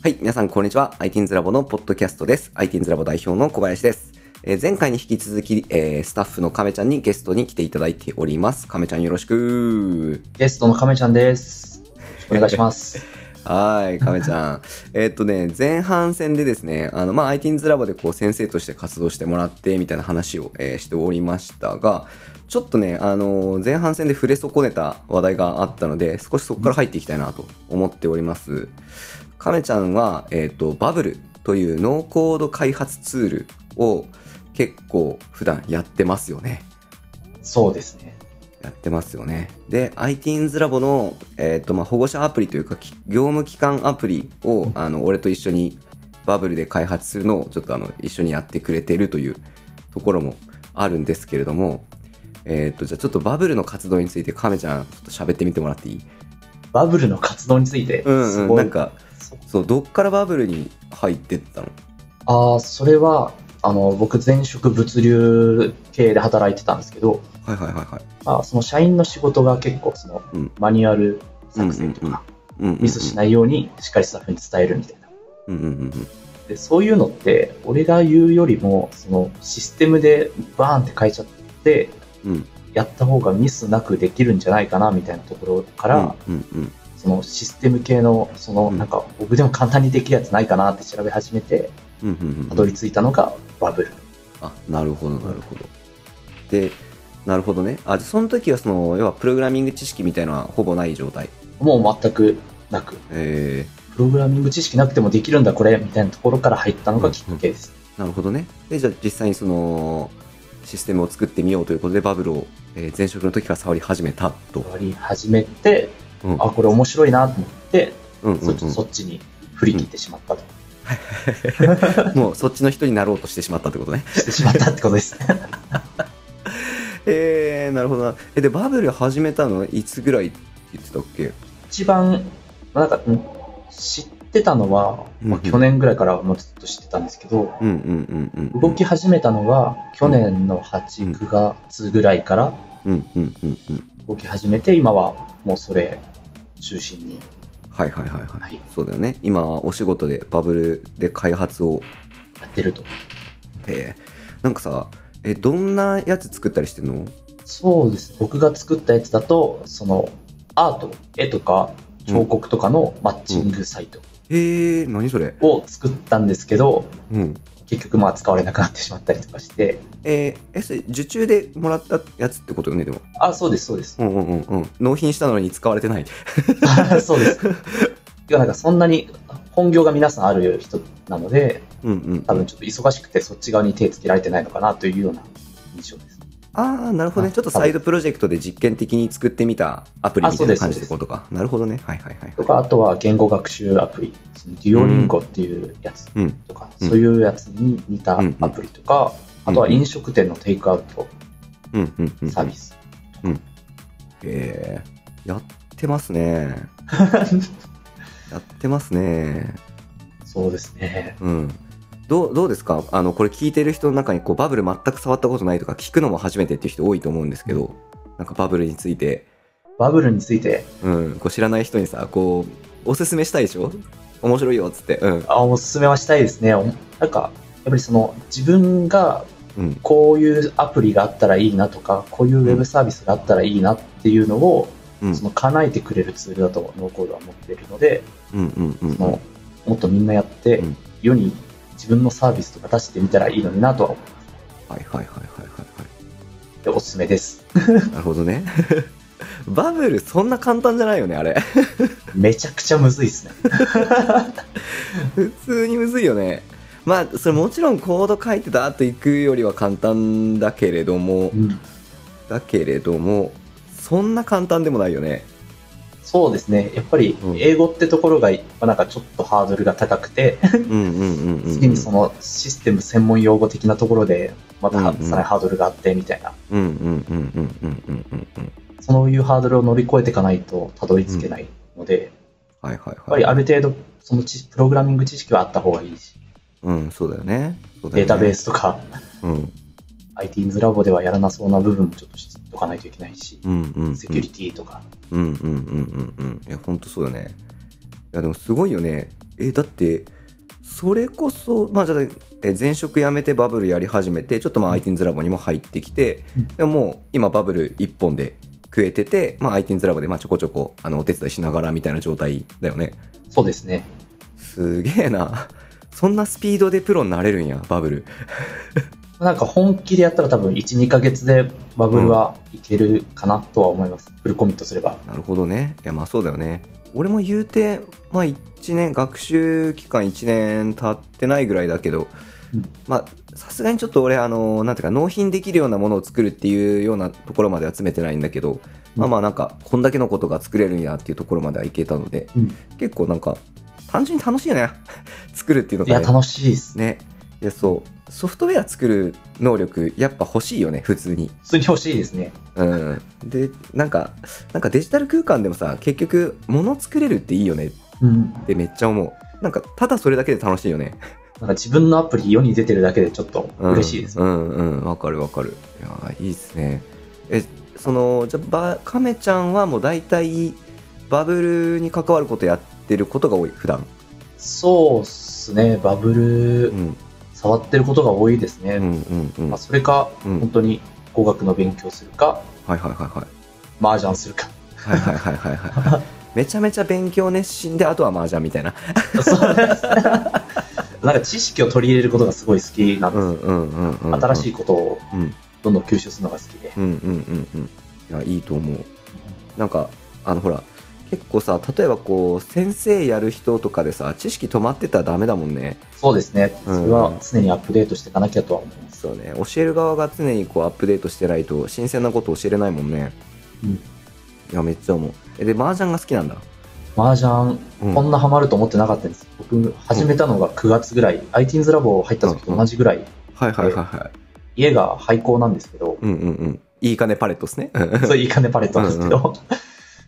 はい、皆さんこんにちは。ITINS ラボのポッドキャストです。ITINS ラボ代表の小林です。えー前回に引き続き、えースタッフの亀ちゃんにゲストに来ていただいております。亀ちゃんよろしく。ゲストの亀ちゃんです。お願いします。はい、亀ちゃん。えーっとね、前半戦でですね、あの、まあ、ITINS ラボでこう先生として活動してもらって、みたいな話を、えーしておりましたが、ちょっとね、あの前半戦で触れ損ねた話題があったので、少しそこから入っていきたいなと思っております。亀ちゃんは、えーっと、バブルというノーコード開発ツールを結構普段やってますよね。そうですね。やってますよね。で、ITINS ラボの、えっ、と、まあ、保護者アプリというか、き業務機関アプリを、あの、俺と一緒にバブルで開発するのを、ちょっとあの、一緒にやってくれてるというところもあるんですけれども、えっ、と、じゃあちょっとバブルの活動について、亀ちゃん、ちょっと喋ってみてもらっていい？バブルの活動について、うんうん。すごいなんか、そう、どっからバブルに入ってったの？ああ、それは、あの、僕前職物流系で働いてたんですけど、はいはいはいはい。まあ、その社員の仕事が結構、その、うんマニュアル作成とか、うん。ミスしないようにしっかりスタッフに伝えるみたいな。うんうんうんで、そういうのって、俺が言うよりも、その、システムでバーンって変えちゃって、うん。うん。やった方がミスなくできるんじゃないかな、みたいなところから、うんうんそのシステム系の、そのうんなんか僕でも簡単にできるやつないかなって調べ始めて、うん。うんうんうん。たどり着いたのがバブル。あ、なるほど、なるほど。で、なるほどね。あ、その時はその、要はプログラミング知識みたいなのはほぼない状態？もう全くなく、えプログラミング知識なくてもできるんだこれ、みたいなところから入ったのがきっかけです。ー、なるほどね。で、じゃあ実際にその、システムを作ってみようということで、バブルを、えー前職の時から触り始めたと。やり始めて、うんあ、これ面白いなと思って、うんうんそっちそっちに振り切ってしまったと。うん。もうそっちの人になろうとしてしまったってことね。してしまったってことです。えー、なるほどな。え、で、バブル始めたのいつぐらいって言ってたっけ？一番、まあなんか、うん知ってたのは、まあうんうん去年ぐらいからもうずっと知ってたんですけど、うんうんうんうん。動き始めたのが去年の8、9月ぐらいからうんうんうんうん。動き始めて、今はもうそれ中心に。はいはいはいはい。はいそうだよね。今はお仕事でバブルで開発をやってると。えー、なんかさ、え、どんなやつ作ったりしてんの？そうです。僕が作ったやつだと、そのアート、絵とか彫刻とかのマッチングサイトえー、何それ？を作ったんですけど、うん。結局まあ使われなくなってしまったりとかして、えー、え、それ受注でもらったやつってことよね、でも。あ、そうです、そうです。うんうんうんうん。納品したのに使われてない。そうです。いや、なんかそんなに本業が皆さんある人なので、うんうん。多分ちょっと忙しくてそっち側に手つけられてないのかなというような印象です。ああ、なるほどね。あちょっとサイドプロジェクトで実験的に作ってみたアプリみたいな感じてことか。なるほどね。はいはいはいはい。とか、あとは言語学習アプリ、デュオリンゴっていうやつうん。とか、うんそういうやつに似たアプリとか、うんあとは飲食店のテイクアウト。サービス。えー、やってますね。やってますね。そうですね。うん。どう、どうですか？あの、これ聞いてる人の中に、こう、バブル全く触ったことないとか、聞くのも初めてっていう人多いと思うんですけど、なんかバブルについて、バブルについて、うん、こう知らない人にさ、こう、おすすめしたいでしょ？面白いよ、っつって。うん。あおすすめはしたいですね。おなんか、やっぱりその自分がうん。こういうアプリがあったらいいなとか、こういうウェブサービスがあったらいいなっていうのを、うん。その叶えてくれるツールだとノーコードは思っているので、うんうんうん。そのもっとみんなやって、うん世に自分のサービスとか出してみたらいいのになとは思っはいはいはいはいはいておすすめです。はい。なるほどね。バブル、そんな簡単じゃないよね、あれ。めちゃくちゃむずいですね。普通にむずいよね。まあ、それもちろんコード書いてダーッといくよりは簡単だけれども、うんだけれども、そんな簡単でもないよね。そうですね。やっぱり英語ってところが、なんかちょっとハードルが高くて、次にそのシステム専門用語的なところで、またさらにハードルがあって、みたいな。そういうハードルを乗り越えていかないとたどり着けないので、やっぱりある程度、そのプログラミング知識はあった方がいいし。うん、そうだよね。よねデータベースとか、うん、ITINS ラボではやらなそうな部分もちょっと知っておかないといけないし、うんうん、うん。セキュリティとか、うんうんうんうんうん。いや、ほんとそうだね。いや、でもすごいよね。えだってそれこそまあじゃあえ前職辞めてバブルやり始めてちょっとまあ IT's ラボにも入ってきて、うんでももう今バブル一本で食えてて、まあ、IT's ラボでまあちょこちょこあのお手伝いしながらみたいな状態だよねそうですね。すげえなそんなスピードでプロになれるんやバブルなんか本気でやったら多分1、2ヶ月でバブルはいけるかなとは思います。フルコミットすれば。なるほどね。いやまあそうだよね。俺も言うてまあ1年学習期間1年経ってないぐらいだけど、うん。まあさすがにちょっと俺あのなんていうか納品できるようなものを作るっていうようなところまでは詰めてないんだけど、まあまあなんかこんだけのことが作れるんやっていうところまではいけたのでうん。結構なんか単純に楽しいよね。作るっていうのいや、がね楽しいです。ね。いやそうソフトウェア作る能力やっぱ欲しいよね普通に。普通に欲しいですね。うん。でなんかなんかデジタル空間でもさ結局物作れるっていいよねっうん。てめっちゃ思う。なんかただそれだけで楽しいよね。なんか自分のアプリ世に出てるだけでちょっとうん。嬉しいです。うんうん。わかるわかる。いやいいっすね。えそのじゃあばカメちゃんはもう大体バブルに関わることやってることが多い普段。そうっすね。バブル。うん触ってることが多いですね。うんうんうん。まあ、それか、うん。本当に語学の勉強するか、はいはいはいはい。麻雀するか。はいはいはいはいはい。めちゃめちゃ勉強熱心であとは麻雀みたいな。そう。で すなんか知識を取り入れることがすごい好きなんです。新しいことをうん。どんどん吸収するのが好きで。うんうんうんうん。いやいいと思う。なんかあのほら結構さ例えばこう先生やる人とかでさ知識止まってたらダメだもんね。そうですね。うん。それは常にアップデートしていかなきゃとは思います。そうね。教える側が常にこうアップデートしてないと新鮮なこと教えれないもんね。うん。いやめっちゃ思う。えで麻雀が好きなんだ？麻雀、うん。こんなハマると思ってなかったんです。僕、始めたのが9月ぐらい、IT's ラボ入った時と同じぐらい、はいはいはいはい家が廃校なんですけど、うんうんうん。いい金パレットですね。そういういい金パレットなんですけど、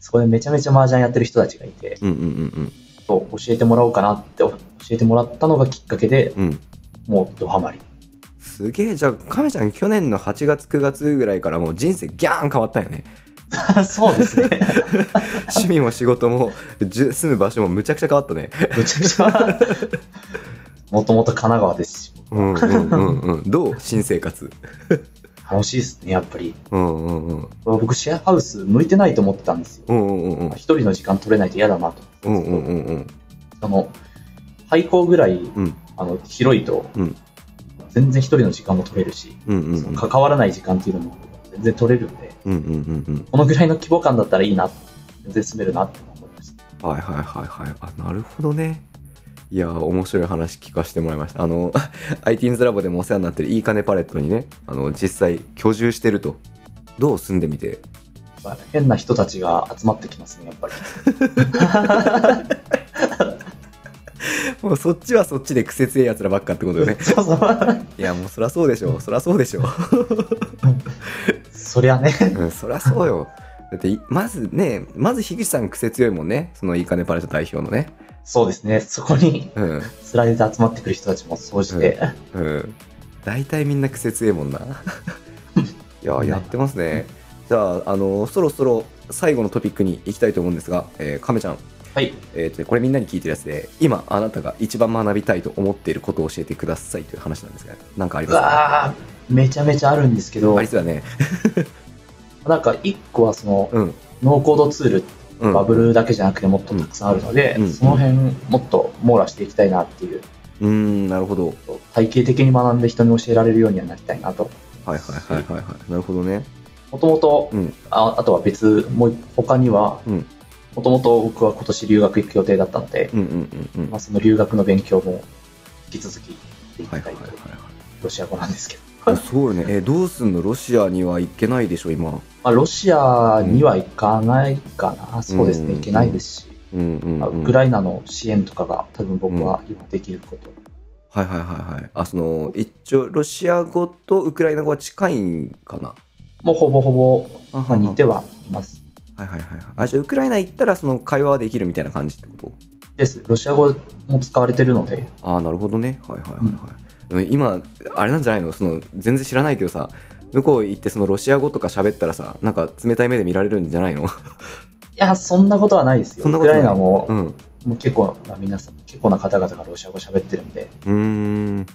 そこでめちゃめちゃ麻雀やってる人たちがいて、うんうんうん教えてもらおうかなって教えてもらったのがきっかけで、うん。うんもうドハマり。すげえじゃあ亀ちゃん去年の8月9月ぐらいからもう人生ギャーン変わったよね。そうですね。趣味も仕事も住む場所もむちゃくちゃ変わったね。むちゃくちゃ。もともと神奈川ですし、うんうんうんうん。どう？新生活楽しいですね、やっぱり。うんうんうん。僕、シェアハウス向いてないと思ってたんですよ。うんうんうん。一人の時間取れないと嫌だなと。うんうんうんうん。あの、廃校ぐらい、うん。あの、広いと、うん。全然一人の時間も取れるし、うんうん。その関わらない時間っていうのも全然取れるんで、うんうんうんうん。このぐらいの規模感だったらいいな、全然住めるなって思いました。はいはいはいはい。あなるほどねいやー面白い話聞かせてもらいました。あの IT's ラボでもお世話になってるいい金パレットにねあの実際居住してるとどう住んでみて？まあ変な人たちが集まってきますね、やっぱり。もうそっちはそっちで癖強いやつらばっかってことよね。そうそう。いやもうそりゃそうでしょそりゃそうでしょそりゃね、うんそりゃそうよ。だっていまずねまず樋口さん癖強いもんね。そのいい金パレット代表のねそうですね、そこにうんスライドで集まってくる人たちも総じて、うん大体みんな癖強いもんな。いややってますね。じゃああのそろそろ最後のトピックに行きたいと思うんですが、えー、亀ちゃん、はい。えーとねこれみんなに聞いてるやつで今あなたが一番学びたいと思っていることを教えてくださいという話なんですが何かありうますか？めちゃめちゃあるんですけど。あり、そうだね。なんか一個はその、うん。ノーコードツール、うん。バブルだけじゃなくてもっとたくさんあるので、うん。その辺もっと網羅していきたいなっていう、うーんなるほど。体系的に学んで人に教えられるようにはなりたいなと。はいはいはいはいはい。なるほどね。もともとうん、ああとは別、もう他にはうん、もともと僕は今年留学行く予定だったので、まあ、その留学の勉強も引き続きしていきたはいいはいはいというはい。ロシア語なんですけど。あそうよね。えどうすんの？ロシアには行けないでしょ今まあ、ロシアには行かないかな、そうですね、うん。行けないですし、うん。うん、まあうん、ウクライナの支援とかが多分僕は今できること。はいはいはいはい。あその一応ロシア語とウクライナ語は近いんかな。もうほぼほぼ、あまあ、似てはいます。はいはいはいはい。あじゃあウクライナ行ったらその会話はできるみたいな感じってこと？です。ロシア語も使われてるので、ああなるほどね。はいはいはいはい、でも今あれなんじゃないの？その全然知らないけどさ向こう行ってそのロシア語とか喋ったらさなんか冷たい目で見られるんじゃないの？いや、そんなことはないですよ。ウクそんなことない？ライナも、うん。もう結構な皆さん、結構な方々がロシア語喋ってるんで、うーん。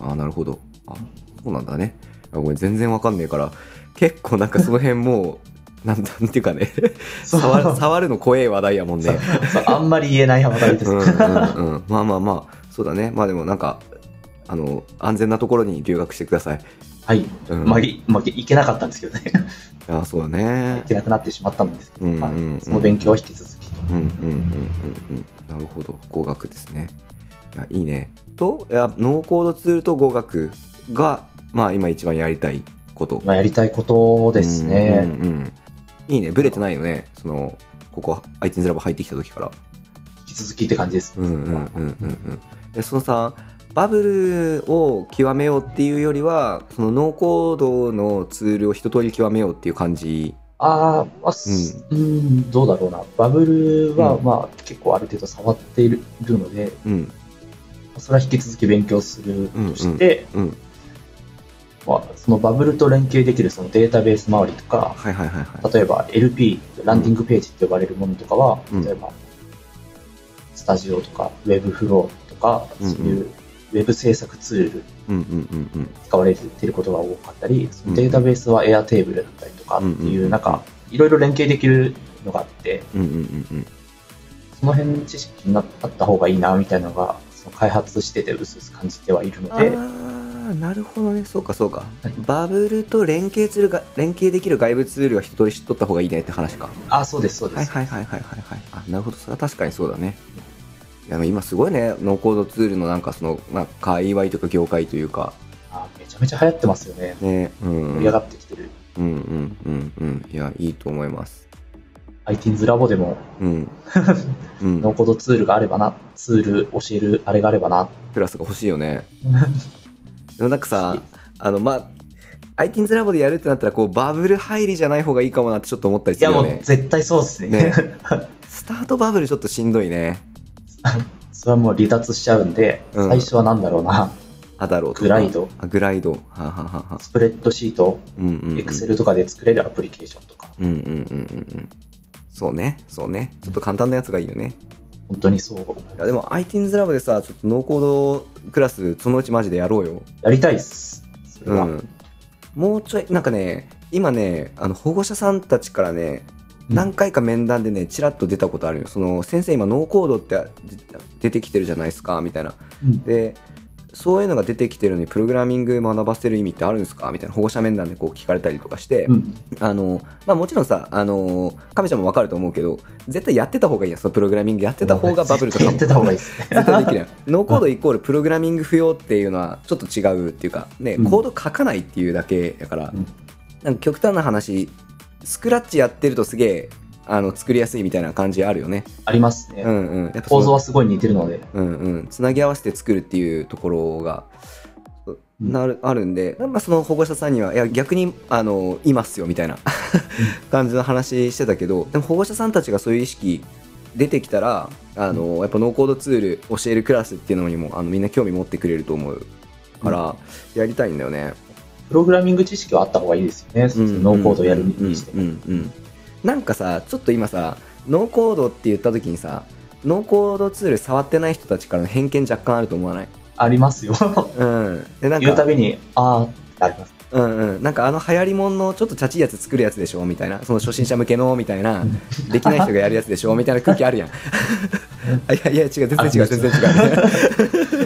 あなるほど。あそうなんだね。あごめん全然わかんねえから。結構なんかその辺もう なんなんていうかね。触る触るの怖え話題やもんね。あんまり言えない話題です。うんうんうん。まあまあまあ。そうだね。まあでもなんかあの安全なところに留学してくださいはい。うん。まあ、いまあ、いけなかったんですけどね。あそうだね。いけなくなってしまったんですけど、うんうんうんまあ、その勉強は引き続き。と。うんうんうんうんうん。なるほど。語学ですね。いやいいね。といやノーコードツールと語学がまあ今一番やりたいこと。まあ、やりたいことですね。うんうんうん。いいね。ブレてないよね。そのここ iTunes ラボ入ってきた時から。引き続きって感じです。うんうんうんうんうん。でそのさバブルを極めようっていうよりはそのノーコードのツールを一通り極めようっていう感じ。ああ、まあ、すうん、どうだろうな。バブルは、うん。まあ、結構ある程度触っているので、うん。それは引き続き勉強するとして、うんまあ、そのバブルと連携できるそのデータベース周りとか、はいはいはいはい。例えば LP、ランディングページって呼ばれるものとかは、うん。例えば、スタジオとか、ウェブフローとか、そういうウェブ制作ツール使われていることが多かったり、データベースは Airtable だったりとかっていうう、なんか、いろいろ連携できるのがあって、その辺知識になった方がいいな、みたいなのが、その開発してて、うすうす感じてはいるので、ああなるほどね。そうかそうか、はいバブルと連携するが連携できる外部ツールは一通り知っとった方がいいねって話か。あ、そうです、そうです。はいはいはいはいはい。はいあなるほど。それは確かにそうだね。いや今すごいねノーコードツールのなんかその、まあ、界隈というか業界というか。あめちゃめちゃ流行ってますよね。ねうん。盛り上がってきてる。うんうんうんうん。いやいいと思います。iTeens ラボでも、うん。うん。ノーコードツールがあればな、ツール教えるあれがあればな。プラスが欲しいよね。でもなんかさあのまあ iTeens ラボでやるってなったらこう Bubble 入りじゃない方がいいかもなってちょっと思ったりいやもうするよね絶対そうですね。ね。スタート Bubble ちょっとしんどいね それはもう離脱しちゃうんで、うん。最初はなんだろうな、 Adalo と。か Glide。あ Glide。はあはあはあは。あスプレッドシート、うんうんうん。エクセルとかで作れるアプリケーションとか、うんうんうんうんうん。そうね。そうね。ちょっと簡単なやつがいいよね。本当にそう。いやでも iTeens ラボでさちょっとノーコードクラスそのうちマジでやろうよ。やりたいっす。それは。うん。もうちょいなんかね今ねあの保護者さんたちからねうん何回か面談でねちらっと出たことあるよ。その先生今ノーコードって出てきてるじゃないですかみたいな。うん。でそういうのが出てきてるのにプログラミング学ばせる意味ってあるんですか？みたいな保護者面談でこう聞かれたりとかして、うん。あのまあ、もちろんさあの亀ちゃんも分かると思うけど絶対やってた方がいいやんそのプログラミングやってた方がバブルとかも。やってた方がいい。ですね。絶対できるやんノーコードイコールプログラミング不要っていうのはちょっと違うっていうかね、うん。コード書かないっていうだけやから、うん。なんか極端な話スクラッチやってるとすげえあの作りやすいみたいな感じあるよね。ありますね。うんうん。やっぱ構造はすごい似てるので。うんうん、つなぎ合わせて作るっていうところが、なるあるんで、まあ、その保護者さんにはいや逆にあのいますよみたいな 感じの話してたけどでも保護者さんたちがそういう意識出てきたらあのやっぱノーコードツール教えるクラスっていうのにもあのみんな興味持ってくれると思うから、やりたいんだよね。プログラミング知識はあった方がいいですよね。そのノーコードやるにしても。うんうんうんなんかさちょっと今さノーコードって言った時にさノーコードツール触ってない人たちからの偏見若干あると思わない？ありますよ。うん。で、なんか、言うたびに、あーってあります。うんうん。なんかあの流行りもんのちょっとチャチいやつ作るやつでしょ？みたいな。その初心者向けの？みたいな。できない人がやるやつでしょ？みたいな空気あるやん。あ いやいや、違う、全然違う、全然違う。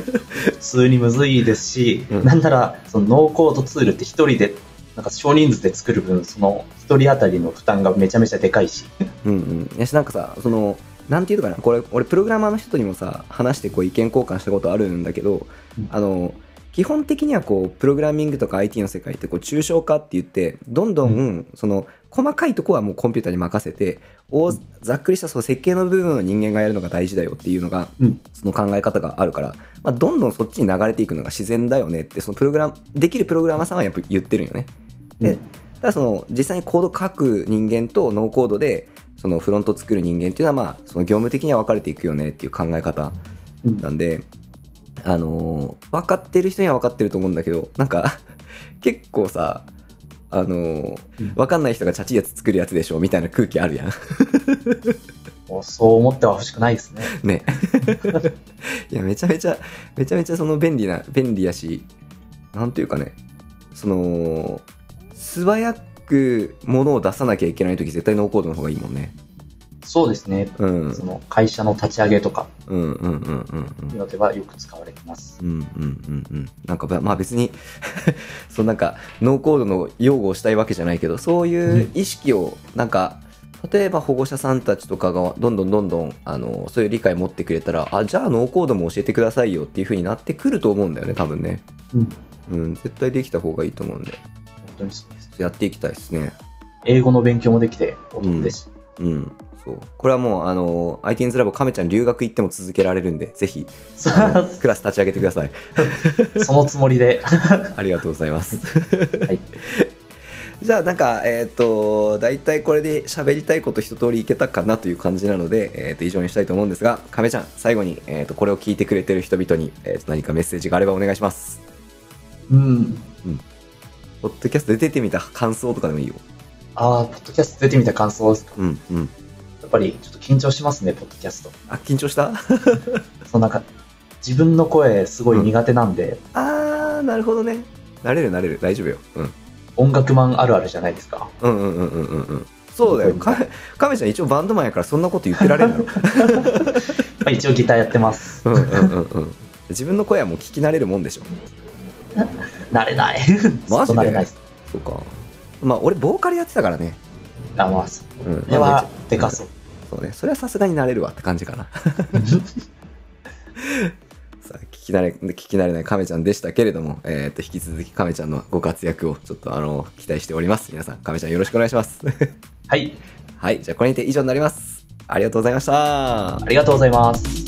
普通にむずいですし、うん。なんなら、そのノーコードツールって一人で、なんか少人数で作る分、その一人当たりの負担がめちゃめちゃでかいし、うんうん。やし、なんかさ、その、なんていうのかな、これ、俺、プログラマーの人にもさ、話してこう意見交換したことあるんだけど、うん。あの、基本的にはこう、プログラミングとか IT の世界ってこう、抽象化って言って、どんどん、その、細かいとこはもうコンピューターに任せて、大ざっくりしたその設計の部分を人間がやるのが大事だよっていうのが、うん。その考え方があるから、まあ、どんどんそっちに流れていくのが自然だよねって、そのプログラム、できるプログラマーさんはやっぱ言ってるんよね。で、うん。ただその実際にコード書く人間とノーコードでそのフロント作る人間っていうのはまあその業務的には分かれていくよねっていう考え方うんなん。で、あのー分かってる人には分かってると思うんだけどなんか 結構さあのうんわかんない人がチャチいやつ作るやつでしょみたいな空気あるやん。そう思っては欲しくないですね。ね。いや、めちゃめちゃ、めちゃめちゃその便利な、便利やし、なんていうかね、その、素早く物を出さなきゃいけないとき絶対ノーコードの方がいいもんね。そうですね。うん。その会社の立ち上げとかうんうんうんうんうんのではよく使われてます。うんうんうんうん。なんかば、まあ別に そうなんか、ノーコードの擁護をしたいわけじゃないけど、そういう意識を、なんか、例えば保護者さんたちとかがどんどんどんどん、あの、そういう理解持ってくれたら、あ、じゃあノーコードも教えてくださいよっていう風になってくると思うんだよね、多分ね。うん。うん、絶対できた方がいいと思うんで、本当にそうです。やっていきたいですね。英語の勉強もできてお得ですし。うん。そう。これはもう、あの、IT's ラボ亀ちゃん留学行っても続けられるんで、ぜひ、クラス立ち上げてください。そのつもりで。ありがとうございます。はい。じゃあなんか、えっ、と、大体これで喋りたいこと一通りいけたかなという感じなので、えっ、と、以上にしたいと思うんですが、亀ちゃん、最後に、えっ、と、これを聞いてくれてる人々に、えーと何かメッセージがあればお願いします。うん。ポッドキャストで出てみた感想とかでもいいよ。ああ、ポッドキャスト出てみた感想ですか？うん、うん。やっぱりちょっと緊張しますね、ポッドキャスト。あ、緊張した？そのなんか、自分の声すごい苦手なんで、あー、なるほどね。慣れる慣れる。大丈夫よ。うん。音楽マンあるあるじゃないですか。うんうんうんうんうんうん。そうだよ。か亀ちゃん一応バンドマンやからそんなこと言ってられるの。まあ一応ギターやってます。うんうんうんうん。自分の声はもう聞き慣れるもんでしょ。慣れない。マジで？れない。そうか。まあ俺ボーカルやってたからね。あ、まあ、ん。れはでかそう。そうね。それはさすがになれるわって感じかな。さあ、聞き慣れ、聞き慣れない亀ちゃんでしたけれども、えっ、と、引き続き亀ちゃんのご活躍をちょっとあの、期待しております。皆さん、亀ちゃんよろしくお願いします。はい。はい。じゃあこれにて以上になります。ありがとうございましたあ。りがとうございます。